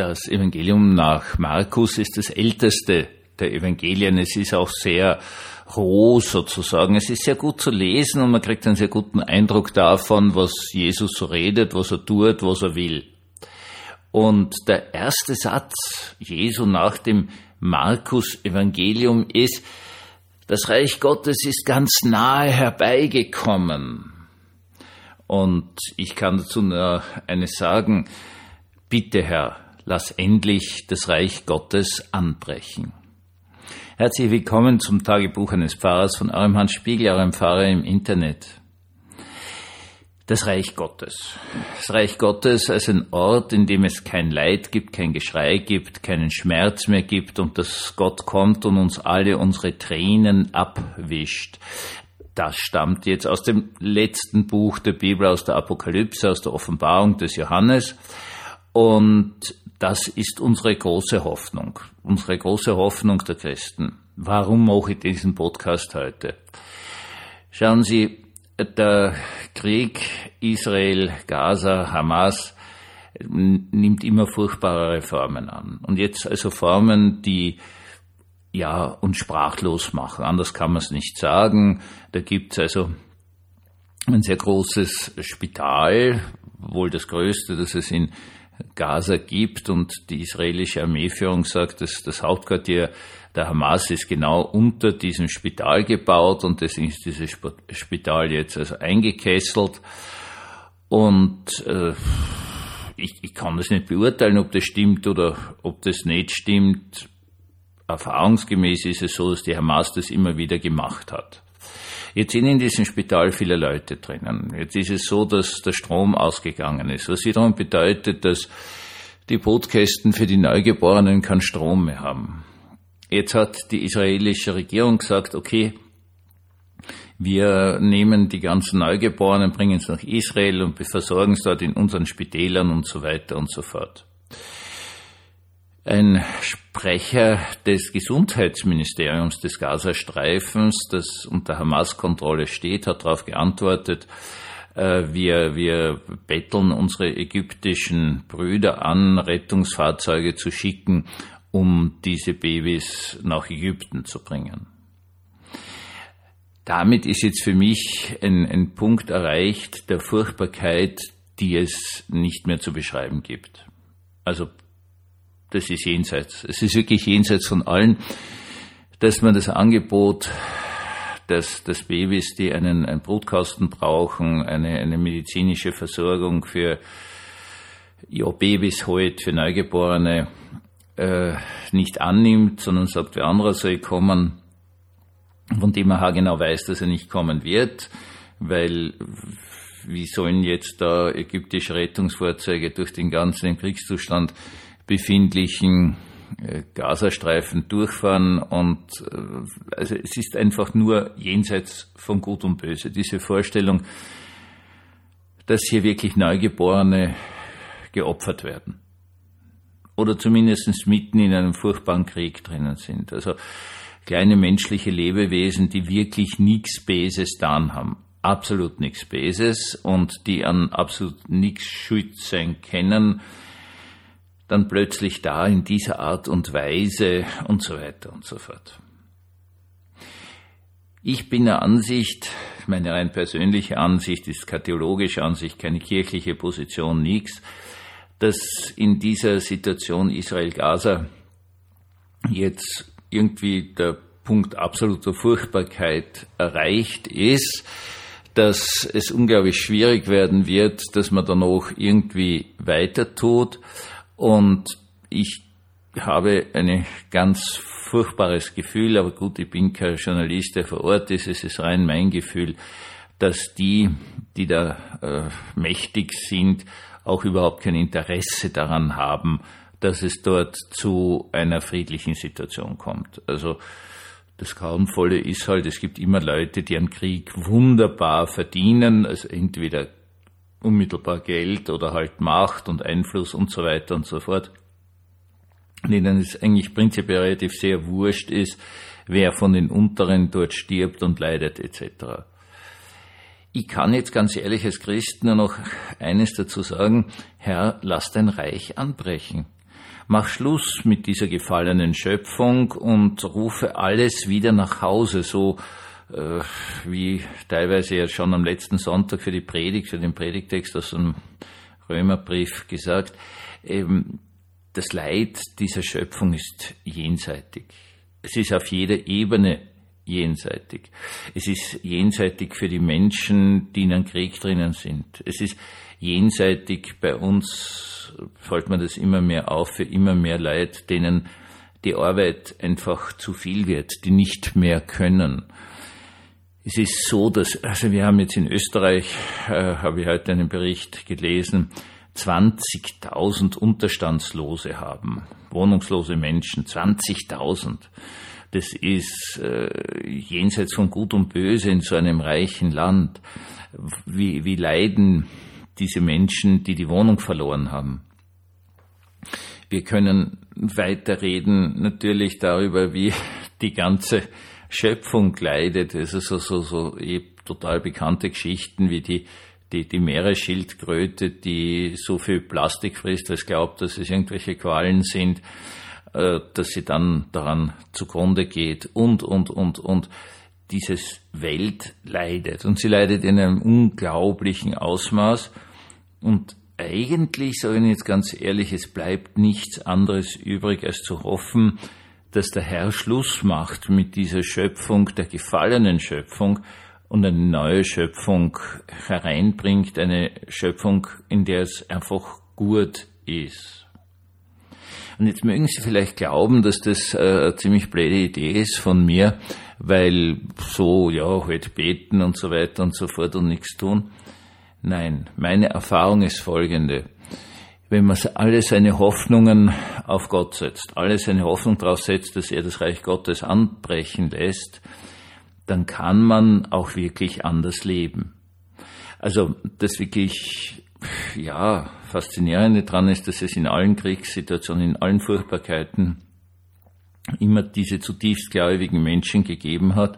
Das Evangelium nach Markus ist das älteste der Evangelien. Es ist auch sehr roh sozusagen. Es ist sehr gut zu lesen und man kriegt einen sehr guten Eindruck davon, was Jesus so redet, was er tut, was er will. Und der erste Satz Jesu nach dem Markus Evangelium ist, das Reich Gottes ist ganz nahe herbeigekommen. Und ich kann dazu nur eines sagen, bitte Herr, lass endlich das Reich Gottes anbrechen. Herzlich willkommen zum Tagebuch eines Pfarrers von eurem Hans Spiegel, eurem Pfarrer im Internet das Reich Gottes. Das Reich Gottes als ein Ort, in dem es kein Leid gibt, kein Geschrei gibt, keinen Schmerz mehr gibt und dass Gott kommt und uns alle unsere Tränen abwischt. Das stammt jetzt aus dem letzten Buch der Bibel, aus der Apokalypse, aus der Offenbarung des Johannes. Und das ist unsere große Hoffnung, unsere große Hoffnung der Christen. Warum mache ich diesen Podcast heute? Schauen Sie, der Krieg Israel, Gaza, Hamas nimmt immer furchtbarere Formen an. Und jetzt also Formen, die ja uns sprachlos machen. Anders kann man es nicht sagen. Da gibt es also ein sehr großes Spital, wohl das größte, das es in Gaza gibt. Und die israelische Armeeführung sagt, dass das Hauptquartier der Hamas ist genau unter diesem Spital gebaut und deswegen ist dieses Spital jetzt also eingekesselt. Und äh, ich, ich kann das nicht beurteilen, ob das stimmt oder ob das nicht stimmt. Erfahrungsgemäß ist es so, dass die Hamas das immer wieder gemacht hat. Jetzt sind in diesem Spital viele Leute drinnen. Jetzt ist es so, dass der Strom ausgegangen ist, was wiederum bedeutet, dass die Brutkästen für die Neugeborenen keinen Strom mehr haben. Jetzt hat die israelische Regierung gesagt, okay, wir nehmen die ganzen Neugeborenen, bringen es nach Israel und versorgen es dort in unseren Spitälern und so weiter und so fort. Ein Sprecher des Gesundheitsministeriums des Gazastreifens, das unter Hamas-Kontrolle steht, hat darauf geantwortet, äh, wir, wir betteln unsere ägyptischen Brüder an, Rettungsfahrzeuge zu schicken, um diese Babys nach Ägypten zu bringen. Damit ist jetzt für mich ein, ein Punkt erreicht der Furchtbarkeit, die es nicht mehr zu beschreiben gibt. Also das ist jenseits. Es ist wirklich jenseits von allen, dass man das Angebot, dass, dass Babys, die einen, einen Brutkasten brauchen, eine, eine medizinische Versorgung für ja, Babys heute, für Neugeborene, äh, nicht annimmt, sondern sagt, wer anderer soll kommen, von dem er genau weiß, dass er nicht kommen wird, weil wie sollen jetzt da ägyptische Rettungsfahrzeuge durch den ganzen Kriegszustand befindlichen äh, Gazastreifen durchfahren und äh, also es ist einfach nur jenseits von Gut und Böse. Diese Vorstellung, dass hier wirklich Neugeborene geopfert werden oder zumindest mitten in einem furchtbaren Krieg drinnen sind. Also kleine menschliche Lebewesen, die wirklich nichts Beses dann haben. Absolut nichts Beses und die an absolut nichts schuld sein können, dann plötzlich da in dieser Art und Weise und so weiter und so fort. Ich bin der Ansicht, meine rein persönliche Ansicht ist katheologische Ansicht, keine kirchliche Position, nichts, dass in dieser Situation Israel-Gaza jetzt irgendwie der Punkt absoluter Furchtbarkeit erreicht ist, dass es unglaublich schwierig werden wird, dass man da noch irgendwie weiter tut. Und ich habe ein ganz furchtbares Gefühl, aber gut, ich bin kein Journalist, der vor Ort ist, es ist rein mein Gefühl, dass die, die da äh, mächtig sind, auch überhaupt kein Interesse daran haben, dass es dort zu einer friedlichen Situation kommt. Also das Grauenvolle ist halt, es gibt immer Leute, die einen Krieg wunderbar verdienen, also entweder unmittelbar Geld oder halt Macht und Einfluss und so weiter und so fort, denen es eigentlich prinzipiell relativ sehr wurscht ist, wer von den Unteren dort stirbt und leidet etc. Ich kann jetzt ganz ehrlich als Christ nur noch eines dazu sagen, Herr, lass dein Reich anbrechen. mach Schluss mit dieser gefallenen Schöpfung und rufe alles wieder nach Hause, so äh, wie teilweise ja schon am letzten Sonntag für die Predigt, für den Predigtext aus dem Römerbrief gesagt, eben, das Leid dieser Schöpfung ist jenseitig. Es ist auf jeder Ebene jenseitig. Es ist jenseitig für die Menschen, die in einem Krieg drinnen sind. Es ist jenseitig bei uns, fällt mir das immer mehr auf, für immer mehr Leid, denen die Arbeit einfach zu viel wird, die nicht mehr können. Es ist so, dass, also wir haben jetzt in Österreich, äh, habe ich heute einen Bericht gelesen, 20.000 Unterstandslose haben, wohnungslose Menschen, 20.000. Das ist äh, jenseits von Gut und Böse in so einem reichen Land. Wie, wie leiden diese Menschen, die die Wohnung verloren haben? Wir können weiterreden natürlich darüber, wie die ganze Schöpfung leidet. Also so, so, so eh total bekannte Geschichten wie die die, die Meeresschildkröte, die so viel Plastik frisst, als glaubt, dass es irgendwelche Qualen sind, äh, dass sie dann daran zugrunde geht und, und, und, und dieses Welt leidet. Und sie leidet in einem unglaublichen Ausmaß. Und eigentlich, sage ich jetzt ganz ehrlich, es bleibt nichts anderes übrig, als zu hoffen, dass der Herr Schluss macht mit dieser Schöpfung, der gefallenen Schöpfung, und eine neue Schöpfung hereinbringt, eine Schöpfung, in der es einfach gut ist. Und jetzt mögen Sie vielleicht glauben, dass das äh, eine ziemlich blöde Idee ist von mir, weil so, ja, halt beten und so weiter und so fort und nichts tun. Nein, meine Erfahrung ist folgende. Wenn man alle seine Hoffnungen auf Gott setzt, alle seine Hoffnung darauf setzt, dass er das Reich Gottes anbrechen lässt, dann kann man auch wirklich anders leben. Also das wirklich, ja, faszinierende dran ist, dass es in allen Kriegssituationen, in allen Furchtbarkeiten immer diese zutiefst gläubigen Menschen gegeben hat,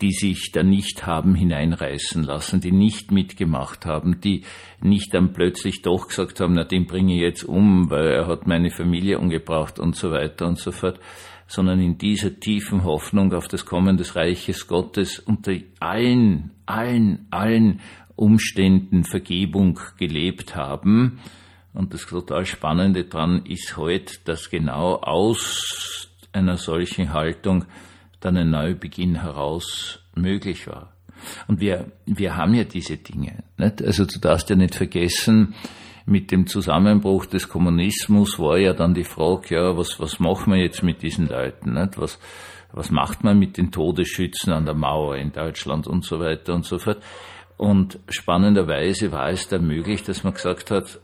die sich da nicht haben hineinreißen lassen, die nicht mitgemacht haben, die nicht dann plötzlich doch gesagt haben, na den bringe ich jetzt um, weil er hat meine Familie umgebracht und so weiter und so fort, sondern in dieser tiefen Hoffnung auf das Kommen des Reiches Gottes unter allen, allen, allen Umständen Vergebung gelebt haben. Und das total Spannende dran ist heute, dass genau aus einer solchen Haltung dann ein Neubeginn heraus möglich war. Und wir, wir haben ja diese Dinge. Nicht? Also du darfst ja nicht vergessen, mit dem Zusammenbruch des Kommunismus war ja dann die Frage, ja, was, was machen wir jetzt mit diesen Leuten? Nicht? Was, was macht man mit den Todesschützen an der Mauer in Deutschland und so weiter und so fort? Und spannenderweise war es dann möglich, dass man gesagt hat,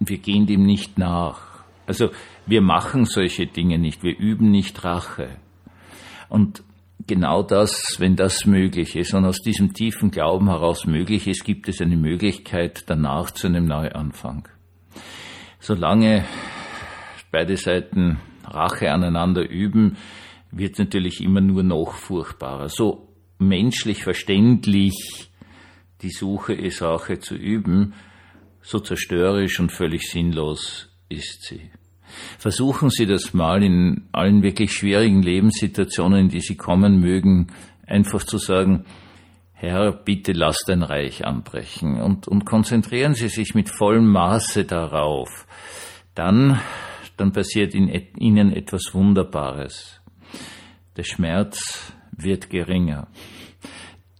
wir gehen dem nicht nach. Also wir machen solche Dinge nicht, wir üben nicht Rache. Und genau das, wenn das möglich ist und aus diesem tiefen Glauben heraus möglich ist, gibt es eine Möglichkeit danach zu einem Neuanfang. Solange beide Seiten Rache aneinander üben, wird natürlich immer nur noch furchtbarer. So menschlich verständlich die Suche ist, Rache zu üben, so zerstörerisch und völlig sinnlos ist sie. Versuchen Sie das mal in allen wirklich schwierigen Lebenssituationen, in die Sie kommen mögen, einfach zu sagen, Herr, bitte lass dein Reich anbrechen und, und konzentrieren Sie sich mit vollem Maße darauf. Dann, dann passiert in Ihnen etwas Wunderbares. Der Schmerz wird geringer.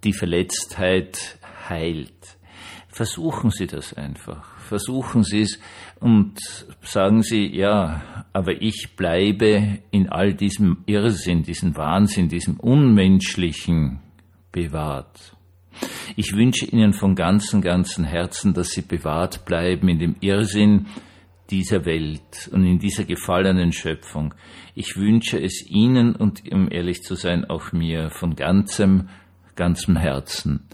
Die Verletztheit heilt. Versuchen Sie das einfach. Versuchen Sie es und sagen Sie, ja, aber ich bleibe in all diesem Irrsinn, diesem Wahnsinn, diesem Unmenschlichen bewahrt. Ich wünsche Ihnen von ganzem, ganzem Herzen, dass Sie bewahrt bleiben in dem Irrsinn dieser Welt und in dieser gefallenen Schöpfung. Ich wünsche es Ihnen und, um ehrlich zu sein, auch mir von ganzem, ganzem Herzen.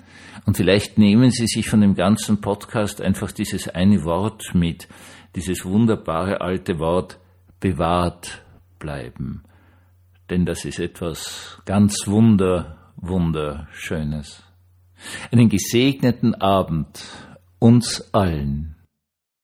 Und vielleicht nehmen Sie sich von dem ganzen Podcast einfach dieses eine Wort mit, dieses wunderbare alte Wort bewahrt bleiben. Denn das ist etwas ganz wunder, wunderschönes. Einen gesegneten Abend uns allen.